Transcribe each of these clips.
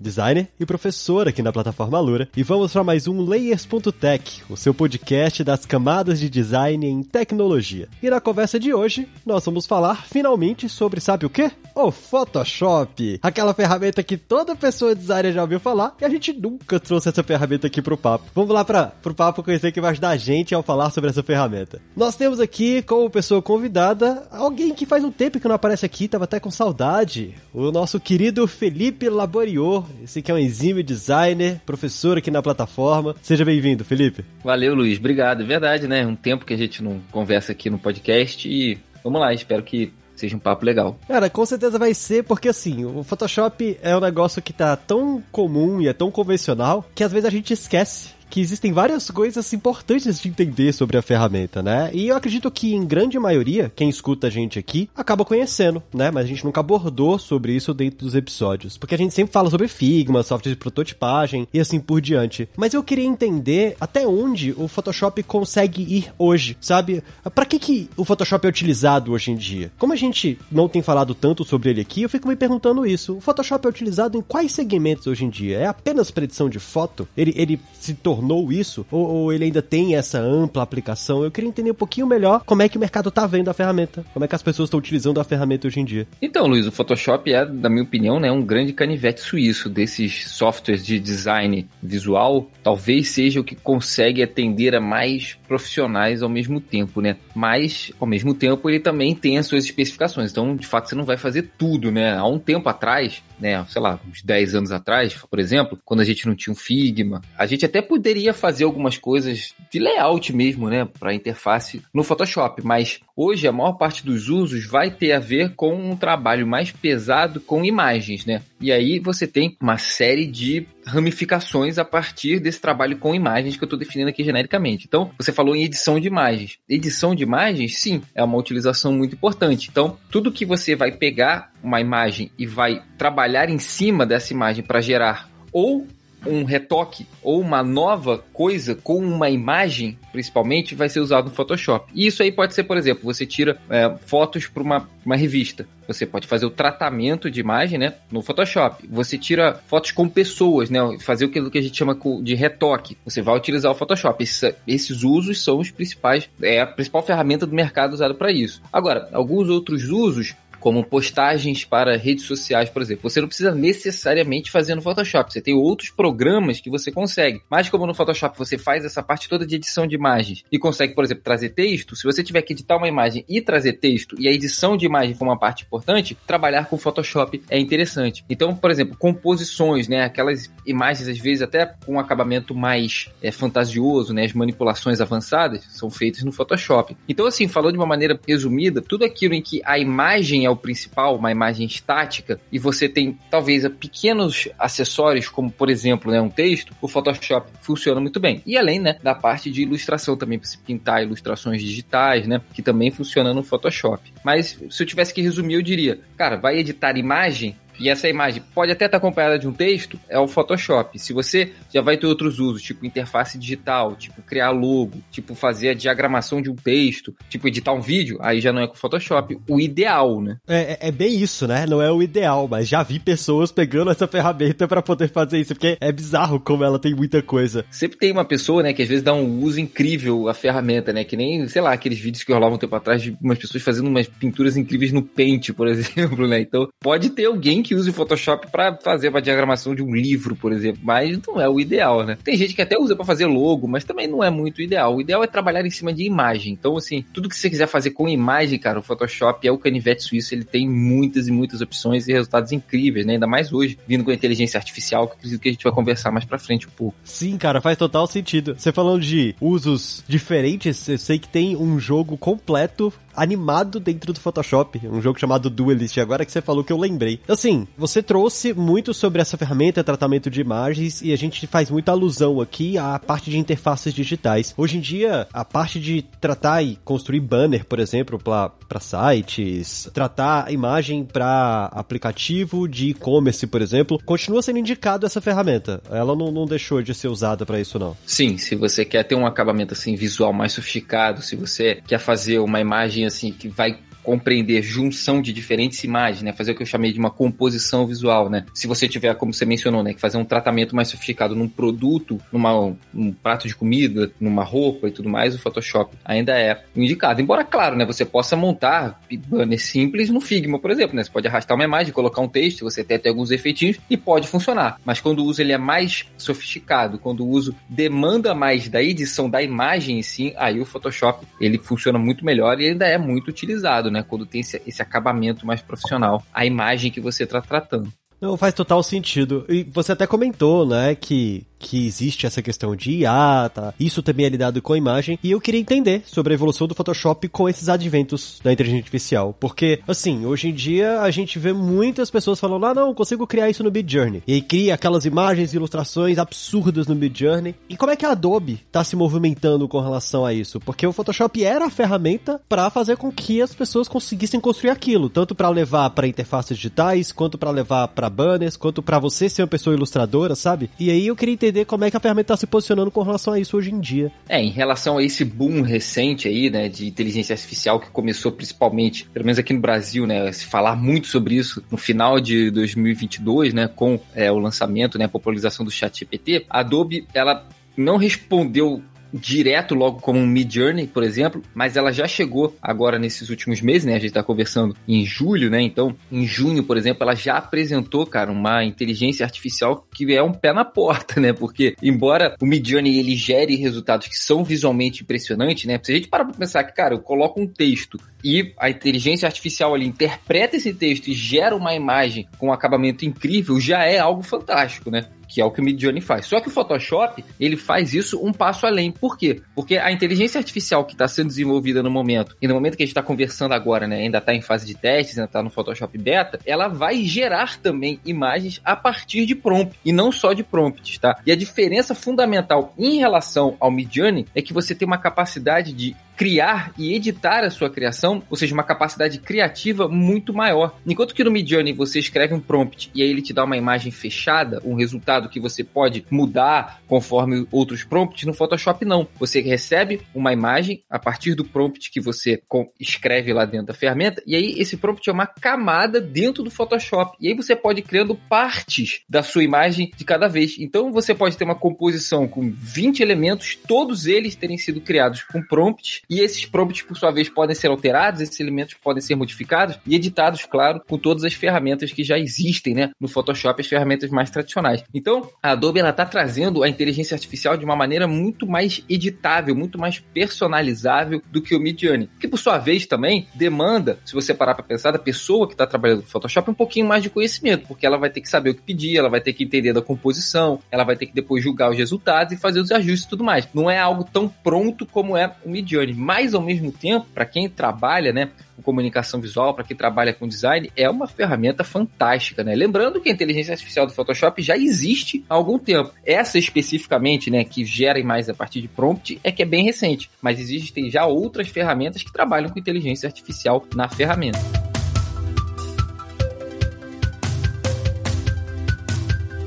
designer e professor aqui na plataforma Lura, e vamos para mais um Layers.tech, o seu podcast das camadas de design em tecnologia. E na conversa de hoje, nós vamos falar finalmente sobre sabe o quê? O Photoshop, aquela ferramenta que toda pessoa designer já ouviu falar, e a gente nunca trouxe essa ferramenta aqui pro papo. Vamos lá para pro papo conhecer que vai ajudar a gente ao falar sobre essa ferramenta. Nós temos aqui como pessoa convidada alguém que faz um tempo que não aparece aqui, tava até com saudade, o nosso querido Felipe Laborior, esse que é um exímio designer, professor aqui na plataforma. Seja bem-vindo, Felipe. Valeu, Luiz. Obrigado. É verdade, né? Um tempo que a gente não conversa aqui no podcast e vamos lá, espero que seja um papo legal. Cara, com certeza vai ser, porque assim, o Photoshop é um negócio que tá tão comum e é tão convencional que às vezes a gente esquece que existem várias coisas importantes de entender sobre a ferramenta, né? E eu acredito que em grande maioria, quem escuta a gente aqui acaba conhecendo, né? Mas a gente nunca abordou sobre isso dentro dos episódios. Porque a gente sempre fala sobre Figma, software de prototipagem e assim por diante. Mas eu queria entender até onde o Photoshop consegue ir hoje, sabe? Para que, que o Photoshop é utilizado hoje em dia? Como a gente não tem falado tanto sobre ele aqui, eu fico me perguntando isso. O Photoshop é utilizado em quais segmentos hoje em dia? É apenas para edição de foto? Ele, ele se tornou tornou isso? Ou, ou, ele ainda tem essa ampla aplicação? Eu queria entender um pouquinho melhor como é que o mercado tá vendo a ferramenta, como é que as pessoas estão utilizando a ferramenta hoje em dia. Então, Luiz, o Photoshop é, na minha opinião, né, um grande canivete suíço desses softwares de design visual. Talvez seja o que consegue atender a mais profissionais ao mesmo tempo, né? Mas, ao mesmo tempo, ele também tem as suas especificações. Então, de fato, você não vai fazer tudo, né? Há um tempo atrás, né, sei lá, uns 10 anos atrás, por exemplo, quando a gente não tinha um Figma, a gente até poderia fazer algumas coisas de layout mesmo, né, para interface no Photoshop, mas hoje a maior parte dos usos vai ter a ver com um trabalho mais pesado com imagens, né? E aí você tem uma série de ramificações a partir desse trabalho com imagens que eu estou definindo aqui genericamente. Então, você falou em edição de imagens. Edição de imagens, sim, é uma utilização muito importante. Então, tudo que você vai pegar uma imagem e vai trabalhar em cima dessa imagem para gerar ou um retoque ou uma nova coisa com uma imagem, principalmente, vai ser usado no Photoshop. E isso aí pode ser, por exemplo, você tira é, fotos para uma, uma revista. Você pode fazer o tratamento de imagem, né, no Photoshop. Você tira fotos com pessoas, né, fazer o que a gente chama de retoque. Você vai utilizar o Photoshop. Esses, esses usos são os principais, é a principal ferramenta do mercado usada para isso. Agora, alguns outros usos como postagens para redes sociais, por exemplo. Você não precisa necessariamente fazer no Photoshop, você tem outros programas que você consegue. Mas como no Photoshop você faz essa parte toda de edição de imagens e consegue, por exemplo, trazer texto, se você tiver que editar uma imagem e trazer texto e a edição de imagem for uma parte importante, trabalhar com Photoshop é interessante. Então, por exemplo, composições, né, aquelas imagens às vezes até com um acabamento mais é, fantasioso, né, as manipulações avançadas são feitas no Photoshop. Então, assim, falando de uma maneira resumida, tudo aquilo em que a imagem é o principal, uma imagem estática, e você tem talvez pequenos acessórios, como por exemplo né, um texto, o Photoshop funciona muito bem. E além né, da parte de ilustração também, para se pintar ilustrações digitais, né, que também funciona no Photoshop. Mas se eu tivesse que resumir, eu diria, cara, vai editar imagem, e essa imagem pode até estar acompanhada de um texto, é o Photoshop. Se você já vai ter outros usos, tipo interface digital, tipo criar logo, tipo fazer a diagramação de um texto, tipo editar um vídeo, aí já não é com o Photoshop. O ideal, né? É, é, é bem isso, né? Não é o ideal, mas já vi pessoas pegando essa ferramenta para poder fazer isso, porque é bizarro como ela tem muita coisa. Sempre tem uma pessoa, né, que às vezes dá um uso incrível à ferramenta, né? Que nem, sei lá, aqueles vídeos que rolavam um tempo atrás de umas pessoas fazendo umas pinturas incríveis no Paint, por exemplo, né? Então, pode ter alguém que que use o Photoshop para fazer uma diagramação de um livro, por exemplo, mas não é o ideal, né? Tem gente que até usa para fazer logo, mas também não é muito ideal. O ideal é trabalhar em cima de imagem. Então, assim, tudo que você quiser fazer com imagem, cara, o Photoshop é o canivete suíço, ele tem muitas e muitas opções e resultados incríveis, né? Ainda mais hoje, vindo com a inteligência artificial, que acredito que a gente vai conversar mais pra frente um pouco. Sim, cara, faz total sentido. Você falando de usos diferentes, eu sei que tem um jogo completo animado dentro do Photoshop, um jogo chamado Duelist, agora que você falou que eu lembrei. Assim, assim, você trouxe muito sobre essa ferramenta, tratamento de imagens, e a gente faz muita alusão aqui à parte de interfaces digitais. Hoje em dia, a parte de tratar e construir banner, por exemplo, para sites, tratar imagem para aplicativo de e-commerce, por exemplo, continua sendo indicado essa ferramenta. Ela não, não deixou de ser usada para isso, não. Sim, se você quer ter um acabamento assim visual mais sofisticado, se você quer fazer uma imagem assim que vai compreender junção de diferentes imagens, né? Fazer o que eu chamei de uma composição visual, né? Se você tiver, como você mencionou, né? Que fazer um tratamento mais sofisticado num produto, numa, num prato de comida, numa roupa e tudo mais, o Photoshop ainda é indicado. Embora, claro, né? Você possa montar banners simples no Figma, por exemplo, né? Você pode arrastar uma imagem, colocar um texto, você até tem alguns efeitinhos e pode funcionar. Mas quando o uso ele é mais sofisticado, quando o uso demanda mais da edição da imagem em si, aí o Photoshop ele funciona muito melhor e ainda é muito utilizado né? Quando tem esse, esse acabamento mais profissional, a imagem que você está tratando. Não, faz total sentido. E você até comentou, né, que que existe essa questão de IA, tá? Isso também é lidado com a imagem. E eu queria entender sobre a evolução do Photoshop com esses adventos da inteligência artificial. Porque, assim, hoje em dia a gente vê muitas pessoas falando, ah, não, consigo criar isso no Midjourney. E aí cria aquelas imagens e ilustrações absurdas no Midjourney. E como é que a Adobe tá se movimentando com relação a isso? Porque o Photoshop era a ferramenta para fazer com que as pessoas conseguissem construir aquilo, tanto para levar para interfaces digitais, quanto para levar para banners, quanto para você ser uma pessoa ilustradora, sabe? E aí eu queria entender entender como é que a ferramenta está se posicionando com relação a isso hoje em dia. É, em relação a esse boom recente aí, né, de inteligência artificial que começou principalmente, pelo menos aqui no Brasil, né, se falar muito sobre isso no final de 2022, né, com é, o lançamento, né, a popularização do chat GPT, a Adobe, ela não respondeu direto logo como um Mid Journey, por exemplo, mas ela já chegou agora nesses últimos meses, né? A gente tá conversando em julho, né? Então, em junho, por exemplo, ela já apresentou, cara, uma inteligência artificial que é um pé na porta, né? Porque embora o Mid Journey ele gere resultados que são visualmente impressionantes, né? Se a gente parar pra pensar que, cara, eu coloco um texto e a inteligência artificial ali interpreta esse texto e gera uma imagem com um acabamento incrível, já é algo fantástico, né? que é o que o Midjourney faz. Só que o Photoshop, ele faz isso um passo além. Por quê? Porque a inteligência artificial que está sendo desenvolvida no momento, e no momento que a gente está conversando agora, né, ainda está em fase de testes, ainda está no Photoshop Beta, ela vai gerar também imagens a partir de prompt, e não só de prompts, tá? E a diferença fundamental em relação ao Midjourney é que você tem uma capacidade de criar e editar a sua criação, ou seja, uma capacidade criativa muito maior. Enquanto que no Midjourney você escreve um prompt e aí ele te dá uma imagem fechada, um resultado que você pode mudar conforme outros prompts, no Photoshop não. Você recebe uma imagem a partir do prompt que você escreve lá dentro da ferramenta e aí esse prompt é uma camada dentro do Photoshop. E aí você pode ir criando partes da sua imagem de cada vez. Então você pode ter uma composição com 20 elementos, todos eles terem sido criados com prompts e esses prompts, por sua vez, podem ser alterados, esses elementos podem ser modificados e editados, claro, com todas as ferramentas que já existem, né, no Photoshop, as ferramentas mais tradicionais. Então, a Adobe ela tá trazendo a inteligência artificial de uma maneira muito mais editável, muito mais personalizável do que o Midjourney, que por sua vez também demanda, se você parar para pensar, da pessoa que está trabalhando no Photoshop um pouquinho mais de conhecimento, porque ela vai ter que saber o que pedir, ela vai ter que entender da composição, ela vai ter que depois julgar os resultados e fazer os ajustes e tudo mais. Não é algo tão pronto como é o Midjourney mas ao mesmo tempo, para quem trabalha, né, com comunicação visual, para quem trabalha com design, é uma ferramenta fantástica, né? Lembrando que a inteligência artificial do Photoshop já existe há algum tempo. Essa especificamente, né, que gera mais a partir de prompt, é que é bem recente, mas existem já outras ferramentas que trabalham com inteligência artificial na ferramenta.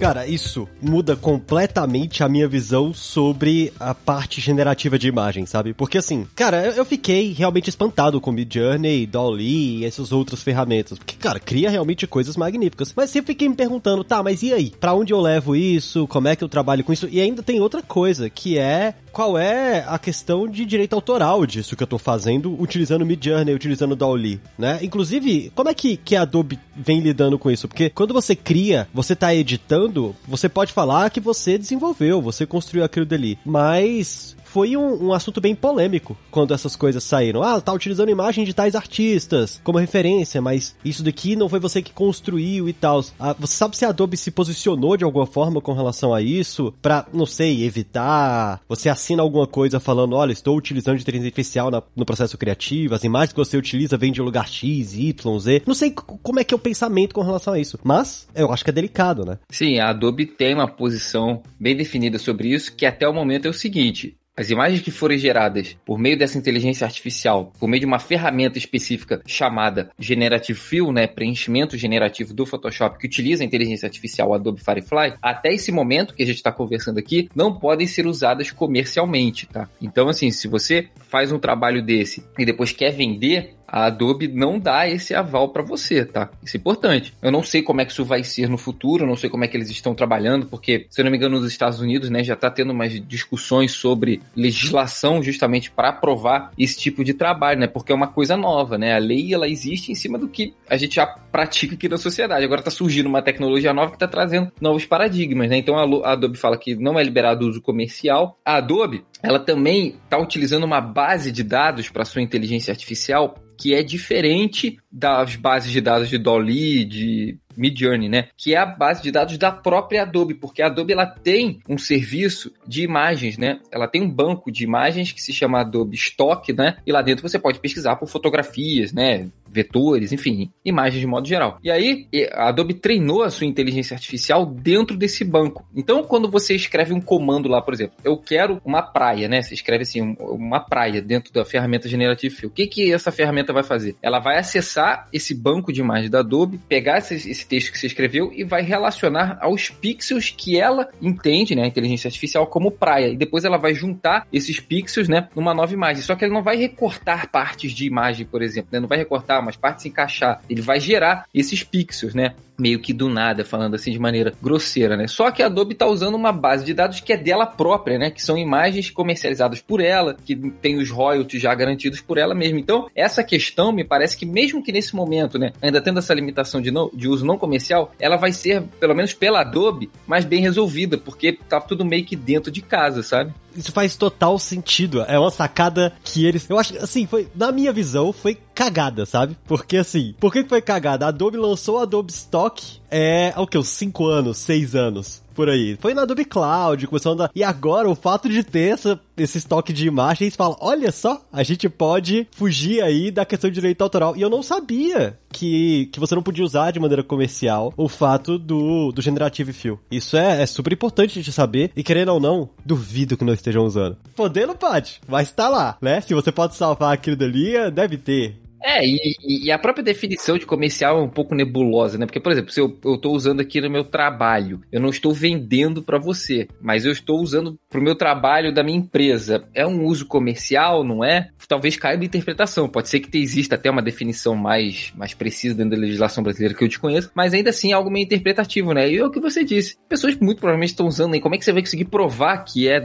Cara, isso muda completamente a minha visão sobre a parte generativa de imagem, sabe? Porque assim, cara, eu fiquei realmente espantado com Midjourney, Dolly e essas outras ferramentas. Porque, cara, cria realmente coisas magníficas. Mas sempre fiquei me perguntando, tá, mas e aí? Pra onde eu levo isso? Como é que eu trabalho com isso? E ainda tem outra coisa, que é qual é a questão de direito autoral disso que eu tô fazendo utilizando Midjourney, utilizando Dolly, né? Inclusive, como é que, que a Adobe vem lidando com isso? Porque quando você cria, você tá editando, você pode falar que você desenvolveu, você construiu aquilo dali, mas foi um, um, assunto bem polêmico quando essas coisas saíram. Ah, tá utilizando imagem de tais artistas como referência, mas isso daqui não foi você que construiu e tal. Ah, você sabe se a Adobe se posicionou de alguma forma com relação a isso? Pra, não sei, evitar. Você assina alguma coisa falando, olha, estou utilizando inteligência artificial na, no processo criativo, as imagens que você utiliza vêm de lugar X, Y, Z. Não sei como é que é o pensamento com relação a isso. Mas eu acho que é delicado, né? Sim, a Adobe tem uma posição bem definida sobre isso, que até o momento é o seguinte: as imagens que forem geradas por meio dessa inteligência artificial, por meio de uma ferramenta específica chamada Generative Fill, né, preenchimento generativo do Photoshop, que utiliza a inteligência artificial Adobe Firefly, até esse momento que a gente está conversando aqui, não podem ser usadas comercialmente, tá? Então, assim, se você faz um trabalho desse e depois quer vender, a Adobe não dá esse aval para você, tá? Isso é importante. Eu não sei como é que isso vai ser no futuro, não sei como é que eles estão trabalhando, porque, se eu não me engano, nos Estados Unidos, né, já tá tendo umas discussões sobre legislação justamente para aprovar esse tipo de trabalho, né? Porque é uma coisa nova, né? A lei, ela existe em cima do que a gente já pratica aqui na sociedade. Agora tá surgindo uma tecnologia nova que tá trazendo novos paradigmas, né? Então a Adobe fala que não é liberado o uso comercial. A Adobe, ela também está utilizando uma base de dados para sua inteligência artificial que é diferente das bases de dados de Dolly, de Midjourney, né? Que é a base de dados da própria Adobe, porque a Adobe ela tem um serviço de imagens, né? Ela tem um banco de imagens que se chama Adobe Stock, né? E lá dentro você pode pesquisar por fotografias, né? Vetores, enfim, imagens de modo geral. E aí, a Adobe treinou a sua inteligência artificial dentro desse banco. Então, quando você escreve um comando lá, por exemplo, eu quero uma praia, né? Você escreve assim, uma praia dentro da ferramenta Generative Fill. O que, que essa ferramenta vai fazer? Ela vai acessar esse banco de imagens da Adobe, pegar esse, esse texto que você escreveu e vai relacionar aos pixels que ela entende, né, a inteligência artificial, como praia. E depois ela vai juntar esses pixels, né, numa nova imagem. Só que ele não vai recortar partes de imagem, por exemplo, né? Não vai recortar umas partes encaixar. Ele vai gerar esses pixels, né? Meio que do nada, falando assim de maneira grosseira, né? Só que a Adobe está usando uma base de dados que é dela própria, né? Que são imagens comercializadas por ela, que tem os royalties já garantidos por ela mesma. Então, essa questão me parece que mesmo que nesse momento, né, ainda tendo essa limitação de, não, de uso não comercial, ela vai ser, pelo menos pela Adobe, mais bem resolvida, porque tá tudo meio que dentro de casa, sabe? Isso faz total sentido. É uma sacada que eles. Eu acho assim, foi. Na minha visão, foi cagada, sabe? Porque assim, por que foi cagada? A Adobe lançou a Adobe Stock é, o que, uns 5 anos, 6 anos por aí. Foi na Adobe Cloud, começou a andar. E agora, o fato de ter essa, esse estoque de imagens, fala: olha só, a gente pode fugir aí da questão de direito autoral. E eu não sabia que, que você não podia usar de maneira comercial o fato do, do Generative Fill. Isso é, é super importante de saber. E querendo ou não, duvido que não estejam usando. Podendo, pode, mas tá lá, né? Se você pode salvar aquilo dali, deve ter. É, e, e, a própria definição de comercial é um pouco nebulosa, né? Porque, por exemplo, se eu, tô usando aqui no meu trabalho, eu não estou vendendo para você, mas eu estou usando pro meu trabalho da minha empresa. É um uso comercial, não é? Talvez caia de interpretação. Pode ser que exista até uma definição mais, mais precisa dentro da legislação brasileira que eu te conheço, mas ainda assim é algo meio interpretativo, né? E é o que você disse. Pessoas muito provavelmente estão usando aí. Como é que você vai conseguir provar que é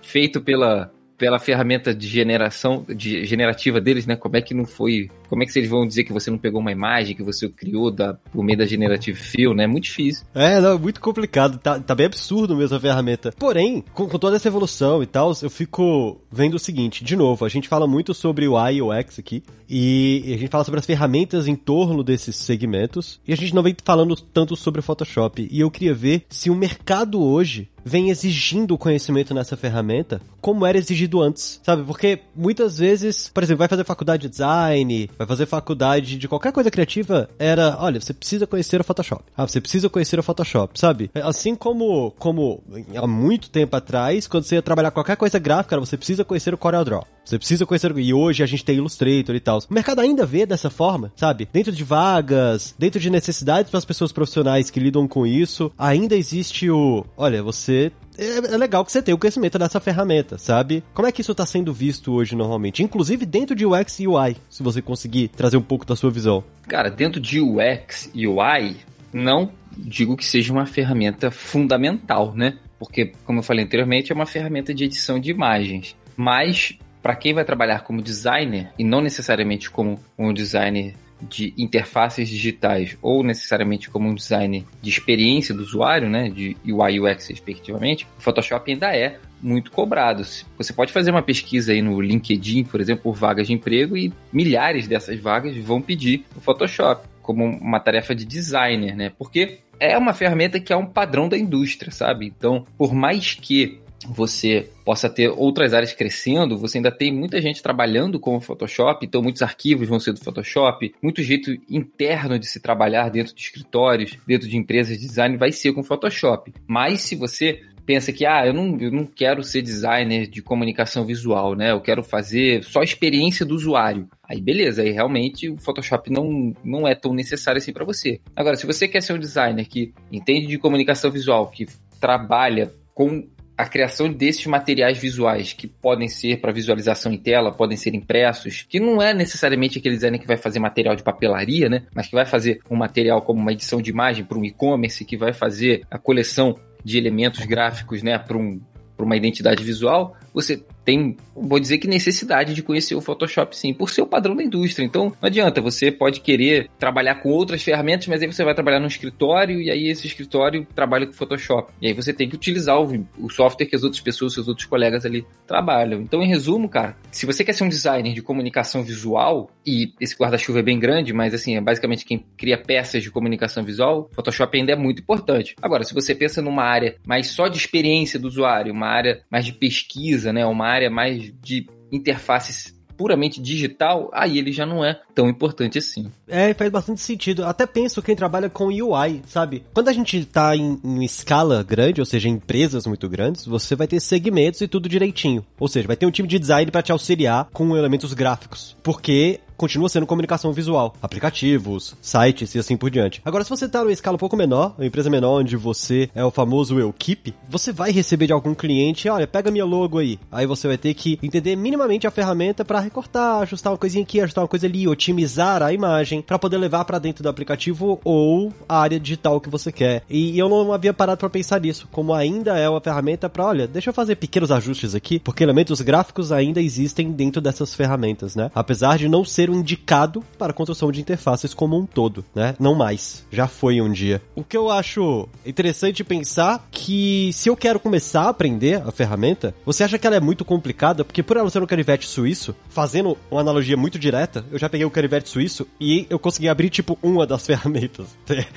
feito pela, pela ferramenta de generação de generativa deles, né? Como é que não foi? Como é que eles vão dizer que você não pegou uma imagem que você criou da, por meio da Generative Fill, né? Muito difícil. É, não, muito complicado. Tá, tá bem absurdo mesmo a ferramenta. Porém, com, com toda essa evolução e tal, eu fico vendo o seguinte, de novo, a gente fala muito sobre o UI e X aqui, e a gente fala sobre as ferramentas em torno desses segmentos, e a gente não vem falando tanto sobre o Photoshop. E eu queria ver se o mercado hoje vem exigindo o conhecimento nessa ferramenta como era exigido antes, sabe? Porque muitas vezes, por exemplo, vai fazer faculdade de design, vai fazer faculdade de qualquer coisa criativa, era, olha, você precisa conhecer o Photoshop. Ah, você precisa conhecer o Photoshop, sabe? Assim como, como há muito tempo atrás, quando você ia trabalhar qualquer coisa gráfica, você precisa conhecer o CorelDRAW. Você precisa conhecer. E hoje a gente tem Illustrator e tal. O mercado ainda vê dessa forma, sabe? Dentro de vagas, dentro de necessidades para as pessoas profissionais que lidam com isso, ainda existe o. Olha, você é, é, legal que você tenha o conhecimento dessa ferramenta, sabe? Como é que isso está sendo visto hoje normalmente? Inclusive dentro de UX e UI, se você conseguir trazer um pouco da sua visão. Cara, dentro de UX e UI, não digo que seja uma ferramenta fundamental, né? Porque, como eu falei anteriormente, é uma ferramenta de edição de imagens. Mas para quem vai trabalhar como designer e não necessariamente como um designer de interfaces digitais ou necessariamente como um design de experiência do usuário, né, de UI UX respectivamente, o Photoshop ainda é muito cobrado. Você pode fazer uma pesquisa aí no LinkedIn, por exemplo, por vagas de emprego e milhares dessas vagas vão pedir o Photoshop como uma tarefa de designer, né? Porque é uma ferramenta que é um padrão da indústria, sabe? Então, por mais que você possa ter outras áreas crescendo, você ainda tem muita gente trabalhando com o Photoshop, então muitos arquivos vão ser do Photoshop, muito jeito interno de se trabalhar dentro de escritórios, dentro de empresas de design vai ser com Photoshop. Mas se você pensa que, ah, eu não, eu não quero ser designer de comunicação visual, né? Eu quero fazer só experiência do usuário. Aí beleza, aí realmente o Photoshop não, não é tão necessário assim para você. Agora, se você quer ser um designer que entende de comunicação visual, que trabalha com a criação desses materiais visuais que podem ser para visualização em tela, podem ser impressos, que não é necessariamente aquele designer que vai fazer material de papelaria, né? Mas que vai fazer um material como uma edição de imagem para um e-commerce, que vai fazer a coleção de elementos gráficos, né, para um, uma identidade visual, você tem, vou dizer que necessidade de conhecer o Photoshop sim, por ser o padrão da indústria. Então, não adianta, você pode querer trabalhar com outras ferramentas, mas aí você vai trabalhar no escritório e aí esse escritório trabalha com Photoshop. E aí você tem que utilizar o, o software que as outras pessoas, seus outros colegas ali trabalham. Então, em resumo, cara, se você quer ser um designer de comunicação visual, e esse guarda-chuva é bem grande, mas assim, é basicamente quem cria peças de comunicação visual, Photoshop ainda é muito importante. Agora, se você pensa numa área mais só de experiência do usuário, uma área mais de pesquisa, né, uma área mais de interfaces puramente digital, aí ele já não é tão importante assim. É, faz bastante sentido. Até penso quem trabalha com UI, sabe? Quando a gente tá em, em escala grande, ou seja, em empresas muito grandes, você vai ter segmentos e tudo direitinho. Ou seja, vai ter um time de design para te auxiliar com elementos gráficos. Porque continua sendo comunicação visual, aplicativos, sites e assim por diante. Agora, se você tá numa escala um pouco menor, uma empresa menor onde você é o famoso eu keep, você vai receber de algum cliente, olha, pega minha logo aí. Aí você vai ter que entender minimamente a ferramenta para recortar, ajustar uma coisinha aqui, ajustar uma coisa ali, otimizar a imagem para poder levar para dentro do aplicativo ou a área digital que você quer. E eu não havia parado para pensar nisso, como ainda é uma ferramenta para, olha, deixa eu fazer pequenos ajustes aqui, porque elementos gráficos ainda existem dentro dessas ferramentas, né? Apesar de não ser ser indicado para a construção de interfaces como um todo, né? Não mais. Já foi um dia. O que eu acho interessante pensar que se eu quero começar a aprender a ferramenta, você acha que ela é muito complicada? Porque por ela ser um canivete suíço, fazendo uma analogia muito direta, eu já peguei o canivete suíço e eu consegui abrir, tipo, uma das ferramentas.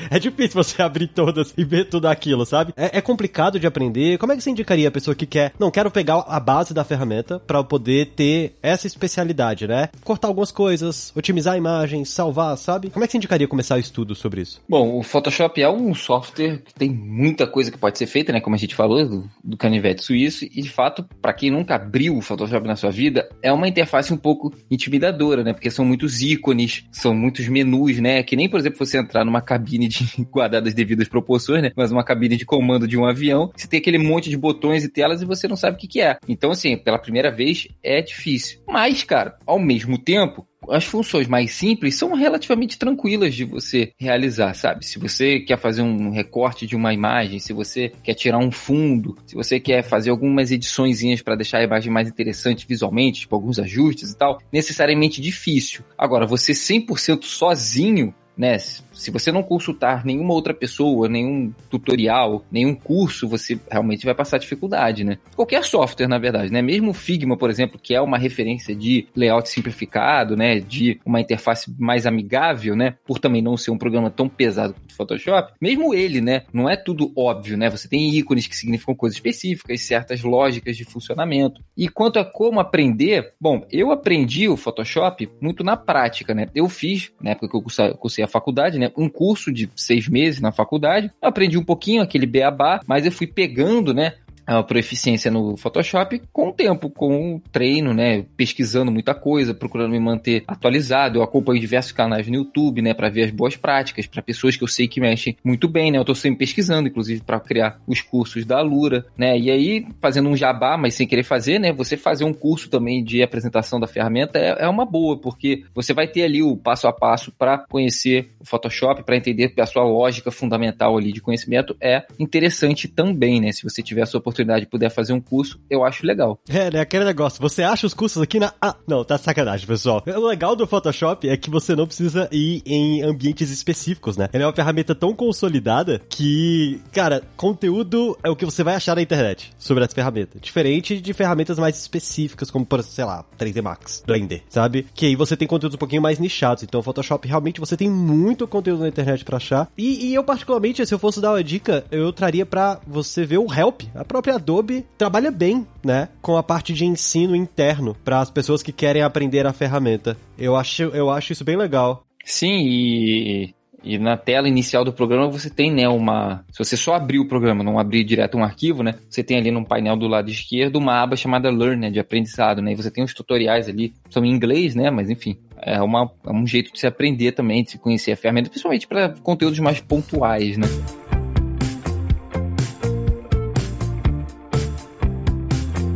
É difícil você abrir todas e ver tudo aquilo, sabe? É, é complicado de aprender. Como é que você indicaria a pessoa que quer, não, quero pegar a base da ferramenta para poder ter essa especialidade, né? Cortar algumas coisas, coisas, otimizar a imagem, salvar, sabe? Como é que você indicaria começar o estudo sobre isso? Bom, o Photoshop é um software que tem muita coisa que pode ser feita, né? Como a gente falou, do, do canivete suíço. E de fato, para quem nunca abriu o Photoshop na sua vida, é uma interface um pouco intimidadora, né? Porque são muitos ícones, são muitos menus, né? Que nem, por exemplo, você entrar numa cabine de guardadas as devidas proporções, né? Mas uma cabine de comando de um avião, você tem aquele monte de botões e telas e você não sabe o que, que é. Então, assim, pela primeira vez é difícil. Mas, cara, ao mesmo tempo, as funções mais simples são relativamente tranquilas de você realizar, sabe? Se você quer fazer um recorte de uma imagem, se você quer tirar um fundo, se você quer fazer algumas ediçõezinhas para deixar a imagem mais interessante visualmente, tipo alguns ajustes e tal, necessariamente difícil. Agora, você 100% sozinho né? Se você não consultar nenhuma outra pessoa, nenhum tutorial, nenhum curso, você realmente vai passar dificuldade, né? Qualquer software, na verdade, né? Mesmo o Figma, por exemplo, que é uma referência de layout simplificado, né? De uma interface mais amigável, né? Por também não ser um programa tão pesado quanto o Photoshop, mesmo ele, né? Não é tudo óbvio, né? Você tem ícones que significam coisas específicas, certas lógicas de funcionamento. E quanto a como aprender, bom, eu aprendi o Photoshop muito na prática, né? Eu fiz, na época que eu cursei a faculdade, né? Um curso de seis meses na faculdade. Eu aprendi um pouquinho aquele beabá, mas eu fui pegando, né? A proficiência no Photoshop com o tempo, com o treino, né? Pesquisando muita coisa, procurando me manter atualizado. Eu acompanho diversos canais no YouTube, né? Para ver as boas práticas, para pessoas que eu sei que mexem muito bem, né? Eu tô sempre pesquisando, inclusive, para criar os cursos da Alura, né? E aí, fazendo um jabá, mas sem querer fazer, né? Você fazer um curso também de apresentação da ferramenta é, é uma boa, porque você vai ter ali o passo a passo para conhecer o Photoshop, para entender a sua lógica fundamental ali de conhecimento é interessante também, né? Se você tiver a sua oportunidade oportunidade e puder fazer um curso, eu acho legal. É, né? Aquele negócio. Você acha os cursos aqui na. Ah, não, tá sacanagem, pessoal. O legal do Photoshop é que você não precisa ir em ambientes específicos, né? Ele é uma ferramenta tão consolidada que, cara, conteúdo é o que você vai achar na internet sobre essa ferramenta. Diferente de ferramentas mais específicas, como, por, sei lá, 3D Max, Blender, sabe? Que aí você tem conteúdos um pouquinho mais nichados. Então, o Photoshop realmente você tem muito conteúdo na internet para achar. E, e, eu, particularmente, se eu fosse dar uma dica, eu traria para você ver o Help. A própria Adobe trabalha bem, né? Com a parte de ensino interno para as pessoas que querem aprender a ferramenta. Eu acho, eu acho isso bem legal. Sim, e e na tela inicial do programa você tem, né, uma. Se você só abrir o programa, não abrir direto um arquivo, né? Você tem ali no painel do lado esquerdo uma aba chamada Learn, né, de aprendizado, né? E você tem os tutoriais ali, são em inglês, né? Mas enfim, é, uma, é um jeito de se aprender também, de se conhecer a ferramenta, principalmente para conteúdos mais pontuais, né?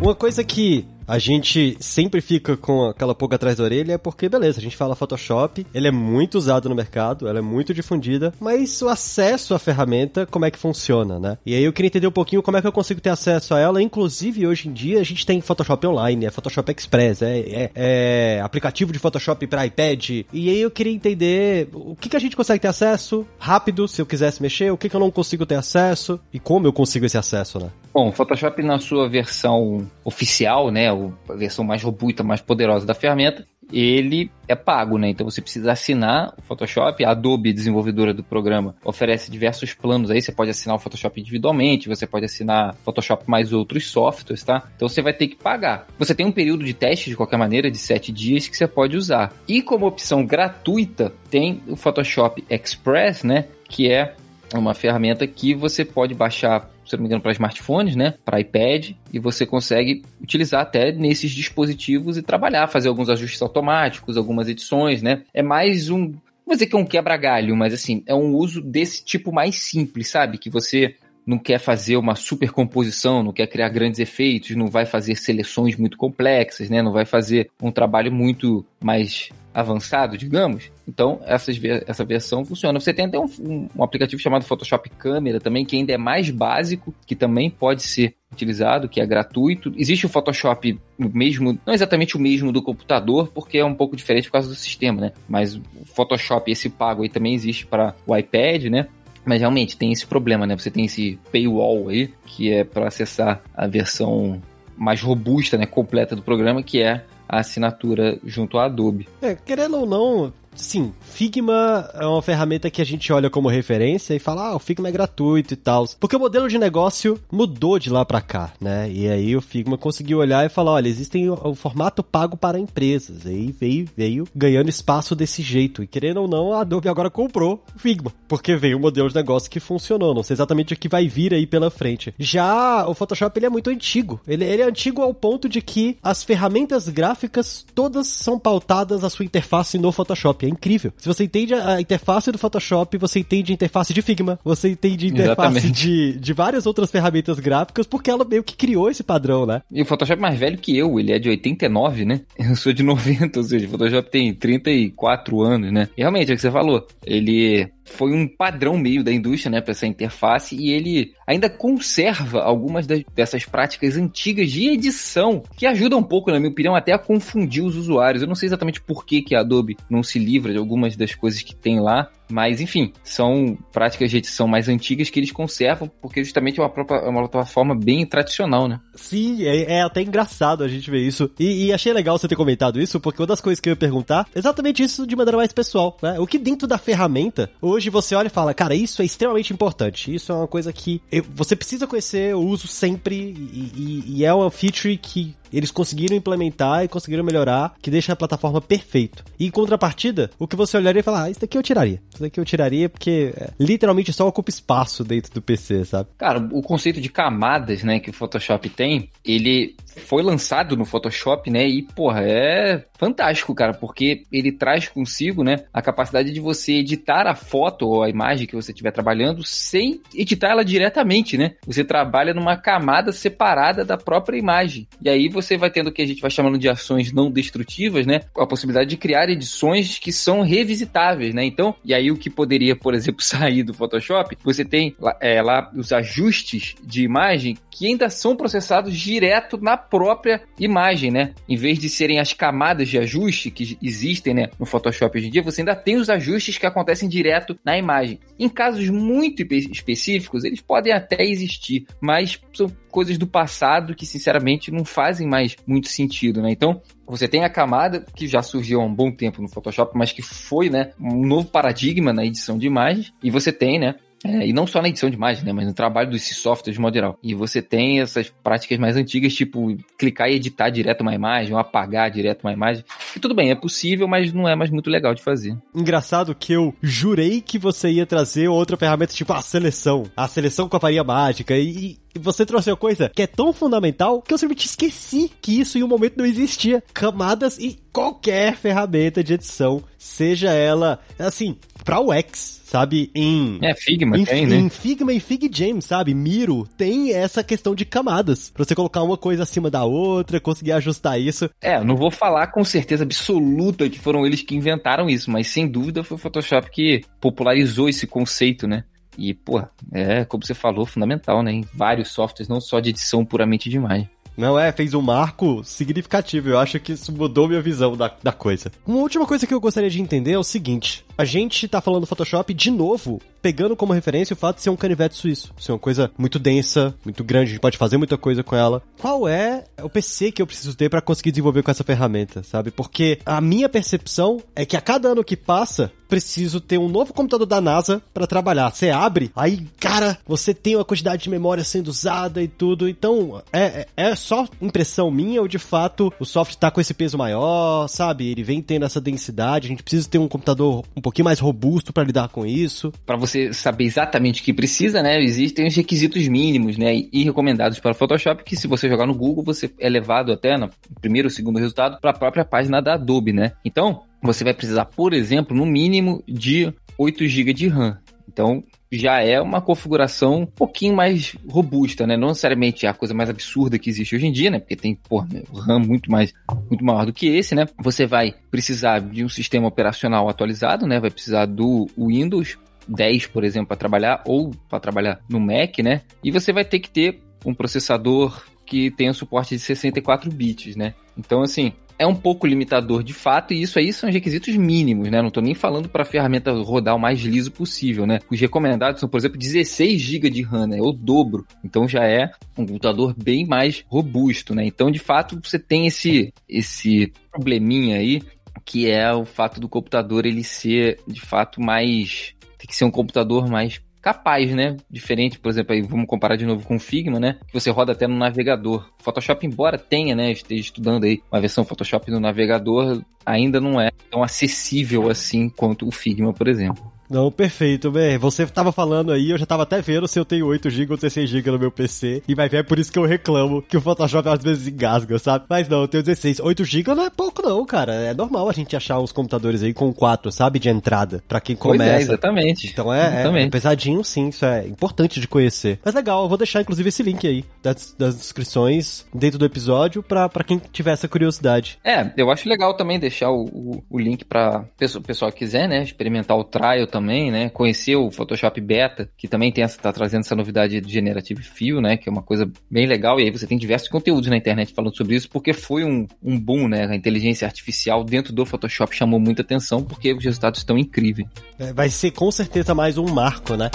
Uma coisa que a gente sempre fica com aquela pulga atrás da orelha porque, beleza, a gente fala Photoshop, ele é muito usado no mercado, ela é muito difundida, mas o acesso à ferramenta, como é que funciona, né? E aí eu queria entender um pouquinho como é que eu consigo ter acesso a ela, inclusive hoje em dia a gente tem Photoshop Online, é Photoshop Express, é, é, é aplicativo de Photoshop para iPad, e aí eu queria entender o que, que a gente consegue ter acesso rápido, se eu quisesse mexer, o que, que eu não consigo ter acesso, e como eu consigo esse acesso, né? Bom, Photoshop na sua versão oficial, né, a versão mais robusta, mais poderosa da ferramenta, ele é pago, né? Então você precisa assinar o Photoshop. A Adobe, desenvolvedora do programa, oferece diversos planos aí. Você pode assinar o Photoshop individualmente, você pode assinar Photoshop mais outros softwares, tá? Então você vai ter que pagar. Você tem um período de teste, de qualquer maneira, de 7 dias que você pode usar. E como opção gratuita, tem o Photoshop Express, né? Que é uma ferramenta que você pode baixar se não me engano, para smartphones, né? Para iPad, e você consegue utilizar até nesses dispositivos e trabalhar, fazer alguns ajustes automáticos, algumas edições, né? É mais um. Vou dizer que é um quebra-galho, mas assim, é um uso desse tipo mais simples, sabe? Que você não quer fazer uma super composição, não quer criar grandes efeitos, não vai fazer seleções muito complexas, né? Não vai fazer um trabalho muito mais avançado, digamos. Então, essas, essa versão funciona. Você tem até um, um, um, aplicativo chamado Photoshop Câmera também, que ainda é mais básico, que também pode ser utilizado, que é gratuito. Existe o Photoshop mesmo, não exatamente o mesmo do computador, porque é um pouco diferente por causa do sistema, né? Mas o Photoshop, esse pago aí, também existe para o iPad, né? Mas realmente tem esse problema, né? Você tem esse paywall aí, que é para acessar a versão mais robusta, né, completa do programa, que é a assinatura junto à Adobe. É, querendo ou não, sim, Figma é uma ferramenta que a gente olha como referência e fala, ah, o Figma é gratuito e tal. Porque o modelo de negócio mudou de lá para cá, né? E aí o Figma conseguiu olhar e falar, olha, existem o, formato pago para empresas. E aí veio, veio ganhando espaço desse jeito. E querendo ou não, a Adobe agora comprou o Figma. Porque veio um modelo de negócio que funcionou. Não sei exatamente o que vai vir aí pela frente. Já o Photoshop, ele é muito antigo. Ele, ele é antigo ao ponto de que as ferramentas gráficas todas são pautadas a sua interface no Photoshop é incrível. Se você entende a interface do Photoshop, você entende a interface de Figma, você entende a interface de, de várias outras ferramentas gráficas, porque ela meio que criou esse padrão, né? E o Photoshop é mais velho que eu, ele é de 89, né? Eu sou de 90, ou seja, o Photoshop tem 34 anos, né? E realmente, é o que você falou, ele foi um padrão meio da indústria, né, para essa interface e ele ainda conserva algumas dessas práticas antigas de edição que ajudam um pouco, na minha opinião, até a confundir os usuários. Eu não sei exatamente por que, que a Adobe não se livra de algumas das coisas que tem lá, mas, enfim, são práticas de edição mais antigas que eles conservam, porque justamente é uma, própria, é uma plataforma bem tradicional, né? Sim, é, é até engraçado a gente ver isso. E, e, achei legal você ter comentado isso, porque uma das coisas que eu ia perguntar, exatamente isso de maneira mais pessoal, né? O que dentro da ferramenta, hoje você olha e fala, cara, isso é extremamente importante. Isso é uma coisa que eu, você precisa conhecer, eu uso sempre, e, e, e é uma feature que eles conseguiram implementar e conseguiram melhorar, que deixa a plataforma perfeito. E em contrapartida, o que você olharia e falar, ah, isso daqui eu tiraria. Isso daqui eu tiraria porque é, literalmente só ocupa espaço dentro do PC, sabe? Cara, o conceito de camadas, né, que o Photoshop tem, ele foi lançado no Photoshop, né? E, porra, é fantástico, cara, porque ele traz consigo, né, a capacidade de você editar a foto ou a imagem que você estiver trabalhando sem editar ela diretamente, né? Você trabalha numa camada separada da própria imagem. E aí você vai tendo o que a gente vai chamando de ações não destrutivas, né? A possibilidade de criar edições que são revisitáveis, né? Então, e aí o que poderia, por exemplo, sair do Photoshop, você tem é, lá os ajustes de imagem que ainda são processados direto na própria imagem, né? Em vez de serem as camadas de ajuste que existem, né, no Photoshop hoje em dia, você ainda tem os ajustes que acontecem direto na imagem. Em casos muito específicos, eles podem até existir, mas são coisas do passado que, sinceramente, não fazem mais muito sentido, né? Então, você tem a camada que já surgiu há um bom tempo no Photoshop, mas que foi, né, um novo paradigma na edição de imagens, e você tem, né, é, e não só na edição de imagem, né, mas no trabalho desses softwares de modo geral. E você tem essas práticas mais antigas, tipo clicar e editar direto uma imagem, ou apagar direto uma imagem. E tudo bem, é possível, mas não é mais muito legal de fazer. Engraçado que eu jurei que você ia trazer outra ferramenta tipo a seleção. A seleção com a varinha mágica. E, e você trouxe uma coisa que é tão fundamental que eu simplesmente esqueci que isso em um momento não existia. Camadas e qualquer ferramenta de edição, seja ela, assim, pra UX, sabe? Em. É, Figma em, tem, né? Em Figma e FigJam, sabe? Miro tem essa questão de camadas. Pra você colocar uma coisa acima da outra, conseguir ajustar isso. É, não vou falar com certeza absoluta que foram eles que inventaram isso, mas sem dúvida foi o Photoshop que popularizou esse conceito, né? E, pô, é, como você falou, fundamental, né? Em vários softwares, não só de edição puramente de imagem. Não é, fez um marco significativo. Eu acho que isso mudou minha visão da, da coisa. Uma última coisa que eu gostaria de entender é o seguinte: a gente tá falando do Photoshop de novo, pegando como referência o fato de ser um canivete suíço. Ser uma coisa muito densa, muito grande, a gente pode fazer muita coisa com ela. Qual é o PC que eu preciso ter para conseguir desenvolver com essa ferramenta, sabe? Porque a minha percepção é que a cada ano que passa, preciso ter um novo computador da NASA para trabalhar. Você abre, aí, cara, você tem uma quantidade de memória sendo usada e tudo. Então, é, é, é só impressão minha ou de fato o software tá com esse peso maior, sabe? Ele vem tendo essa densidade. A gente precisa ter um computador um pouquinho mais robusto para lidar com isso. Para você saber exatamente o que precisa, né? Existem os requisitos mínimos, né? E recomendados para Photoshop que se você jogar no Google, você é levado até no primeiro ou segundo resultado para a própria página da Adobe, né? Então, você vai precisar, por exemplo, no mínimo de 8 GB de RAM. Então, já é uma configuração um pouquinho mais robusta, né? Não necessariamente é a coisa mais absurda que existe hoje em dia, né? Porque tem, porra, RAM muito mais, muito maior do que esse, né? Você vai precisar de um sistema operacional atualizado, né? Vai precisar do Windows 10, por exemplo, para trabalhar, ou para trabalhar no Mac, né? E você vai ter que ter um processador que tenha suporte de 64 bits, né? Então, assim, é um pouco limitador de fato, e isso aí são os requisitos mínimos, né? Não estou nem falando para a ferramenta rodar o mais liso possível, né? Os recomendados são, por exemplo, 16 GB de RAM, né? É o dobro. Então já é um computador bem mais robusto, né? Então, de fato, você tem esse, esse probleminha aí, que é o fato do computador ele ser, de fato, mais... Tem que ser um computador mais capaz, né? Diferente, por exemplo, aí vamos comparar de novo com o Figma, né? Que você roda até no navegador. Photoshop, embora tenha, né? Esteja estudando aí uma versão Photoshop no navegador, ainda não é tão acessível assim quanto o Figma, por exemplo. Não, perfeito, bem. Você tava falando aí, eu já tava até vendo se eu tenho 8GB ou 16GB no meu PC. E vai ver, é por isso que eu reclamo que o Photoshop às vezes engasga, sabe? Mas não, eu tenho 16. 8GB não é pouco, não, cara. É normal a gente achar uns computadores aí com 4, sabe? De entrada. Pra quem começa. Pois é, exatamente. Então é, é exatamente. é, pesadinho, sim. Isso é importante de conhecer. Mas legal, eu vou deixar inclusive esse link aí das, das descrições dentro do episódio pra, pra quem tiver essa curiosidade. É, eu acho legal também deixar o, o, o link pra pessoa, pessoal que quiser, né? Experimentar o trial também, né? Conhecer o Photoshop Beta, que também tem essa, tá trazendo essa novidade de Generative Fill, né? Que é uma coisa bem legal. E aí você tem diversos conteúdos na internet falando sobre isso, porque foi um, um boom, né? A inteligência artificial dentro do Photoshop chamou muita atenção, porque os resultados estão incríveis. É, vai ser com certeza mais um marco, né?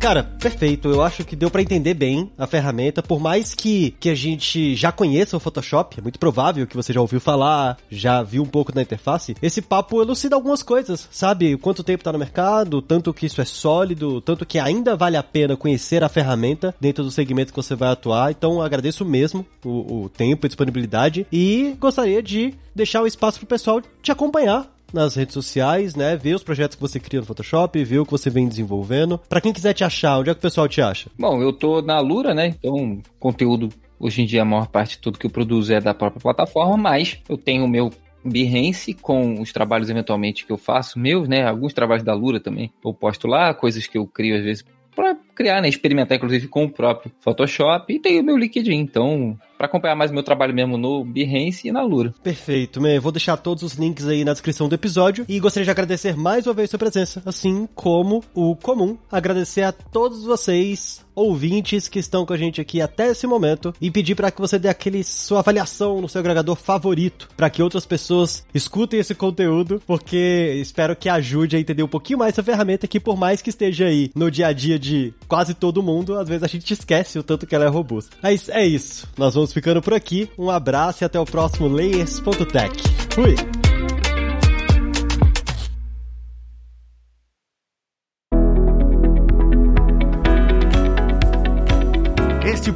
Cara, perfeito. Eu acho que deu para entender bem a ferramenta. Por mais que, que a gente já conheça o Photoshop, é muito provável que você já ouviu falar, já viu um pouco da interface. Esse papo elucida algumas coisas, sabe? Quanto tempo tá no mercado, tanto que isso é sólido, tanto que ainda vale a pena conhecer a ferramenta dentro do segmento que você vai atuar. Então, agradeço mesmo o, o tempo e disponibilidade e gostaria de deixar o espaço pro pessoal te acompanhar nas redes sociais, né? Ver os projetos que você cria no Photoshop, ver o que você vem desenvolvendo. Para quem quiser te achar, onde é que o pessoal te acha? Bom, eu tô na Lura, né? Então, conteúdo Hoje em dia a maior parte de tudo que eu produzo é da própria plataforma, mas eu tenho o meu Behance com os trabalhos eventualmente que eu faço, meus, né? Alguns trabalhos da Lura também. Eu posto lá, coisas que eu crio às vezes para criar, né? Experimentar, inclusive, com o próprio Photoshop. E tem o meu LinkedIn. Então, para acompanhar mais meu trabalho mesmo no Behance e na Lura. Perfeito, man. Vou deixar todos os links aí na descrição do episódio. E gostaria de agradecer mais uma vez sua presença, assim como o comum. Agradecer a todos vocês ouvintes que estão com a gente aqui até esse momento e pedir para que você dê aquele sua avaliação no seu agregador favorito, para que outras pessoas escutem esse conteúdo, porque espero que ajude a entender um pouquinho mais essa ferramenta que por mais que esteja aí no dia a dia de quase todo mundo, às vezes a gente esquece o tanto que ela é robusta. Mas é isso. Nós vamos ficando por aqui. Um abraço e até o próximo Layers.tech. Fui!